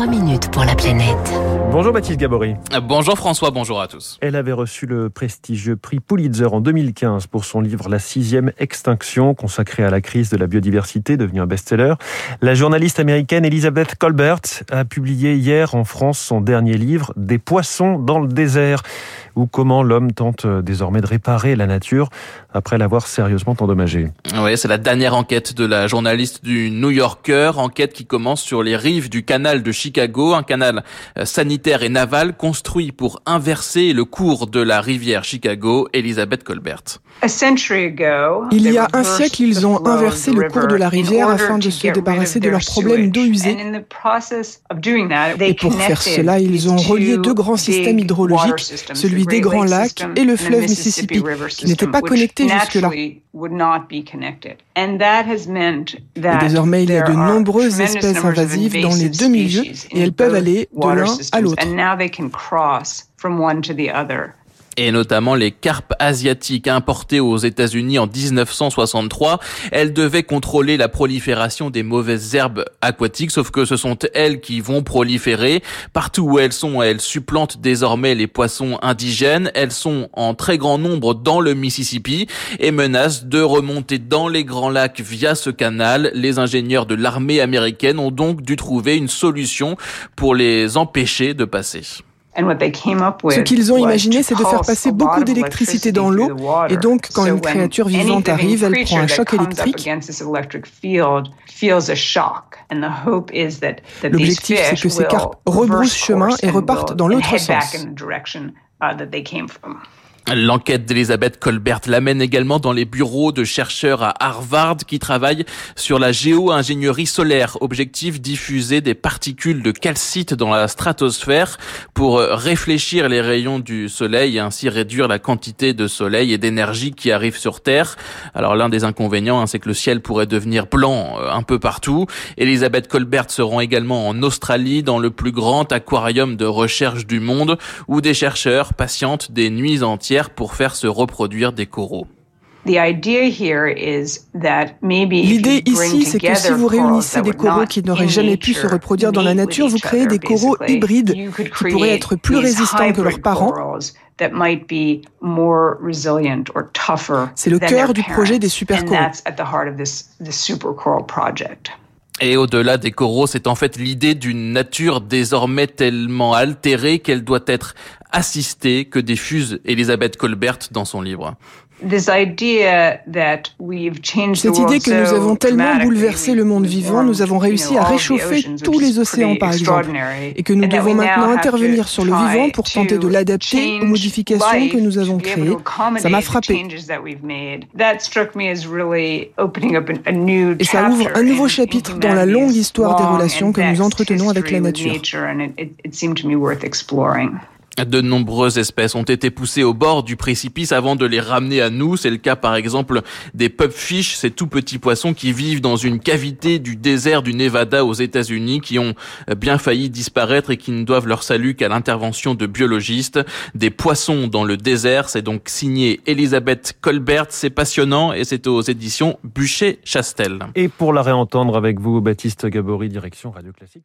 3 minutes pour la planète. Bonjour Baptiste Gabory. Bonjour François, bonjour à tous. Elle avait reçu le prestigieux prix Pulitzer en 2015 pour son livre La sixième extinction, consacré à la crise de la biodiversité, devenu un best-seller. La journaliste américaine Elizabeth Colbert a publié hier en France son dernier livre, Des poissons dans le désert, ou comment l'homme tente désormais de réparer la nature après l'avoir sérieusement endommagée. Oui, c'est la dernière enquête de la journaliste du New Yorker, enquête qui commence sur les rives du canal de Chicago, un canal euh, sanitaire et naval construit pour inverser le cours de la rivière Chicago, Elizabeth Colbert. Il y a un siècle, ils ont inversé le cours de la rivière afin de se débarrasser de leurs problèmes d'eau usée. Et pour faire cela, ils ont relié deux grands systèmes hydrologiques, celui des Grands Lacs et le fleuve Mississippi, qui n'étaient pas connectés jusque-là. Et désormais, il y a de nombreuses espèces invasives dans les deux milieux et elles peuvent aller de l'un à l'autre et notamment les carpes asiatiques importées aux États-Unis en 1963. Elles devaient contrôler la prolifération des mauvaises herbes aquatiques, sauf que ce sont elles qui vont proliférer. Partout où elles sont, elles supplantent désormais les poissons indigènes. Elles sont en très grand nombre dans le Mississippi et menacent de remonter dans les grands lacs via ce canal. Les ingénieurs de l'armée américaine ont donc dû trouver une solution pour les empêcher de passer. Ce qu'ils ont imaginé, c'est de faire passer beaucoup d'électricité dans l'eau, et donc quand une créature vivante arrive, elle prend un choc électrique. L'objectif, c'est que ces carpes rebroussent chemin et repartent dans l'autre sens. L'enquête d'Elisabeth Colbert l'amène également dans les bureaux de chercheurs à Harvard qui travaillent sur la géo-ingénierie solaire. Objectif diffuser des particules de calcite dans la stratosphère pour réfléchir les rayons du soleil et ainsi réduire la quantité de soleil et d'énergie qui arrive sur Terre. Alors l'un des inconvénients, hein, c'est que le ciel pourrait devenir blanc euh, un peu partout. Elisabeth Colbert se rend également en Australie dans le plus grand aquarium de recherche du monde où des chercheurs patientent des nuits entières pour faire se reproduire des coraux. L'idée ici, c'est que si vous réunissez des coraux qui n'auraient jamais pu se reproduire dans la nature, vous créez des coraux hybrides qui pourraient être plus résistants que leurs parents. C'est le cœur du projet des supercoraux. Et au-delà des coraux, c'est en fait l'idée d'une nature désormais tellement altérée qu'elle doit être assistée que diffuse Elisabeth Colbert dans son livre. Cette idée que nous avons tellement bouleversé le monde vivant, nous avons réussi à réchauffer tous les océans par exemple, et que nous devons maintenant intervenir sur le vivant pour tenter de l'adapter aux modifications que nous avons créées, ça m'a frappé. Et ça ouvre un nouveau chapitre dans la longue histoire des relations que nous entretenons avec la nature. De nombreuses espèces ont été poussées au bord du précipice avant de les ramener à nous. C'est le cas par exemple des pupfish, ces tout petits poissons qui vivent dans une cavité du désert du Nevada aux États-Unis, qui ont bien failli disparaître et qui ne doivent leur salut qu'à l'intervention de biologistes. Des poissons dans le désert, c'est donc signé Elisabeth Colbert. C'est passionnant et c'est aux éditions Bûcher-Chastel. Et pour la réentendre avec vous, Baptiste Gabory, direction Radio Classique.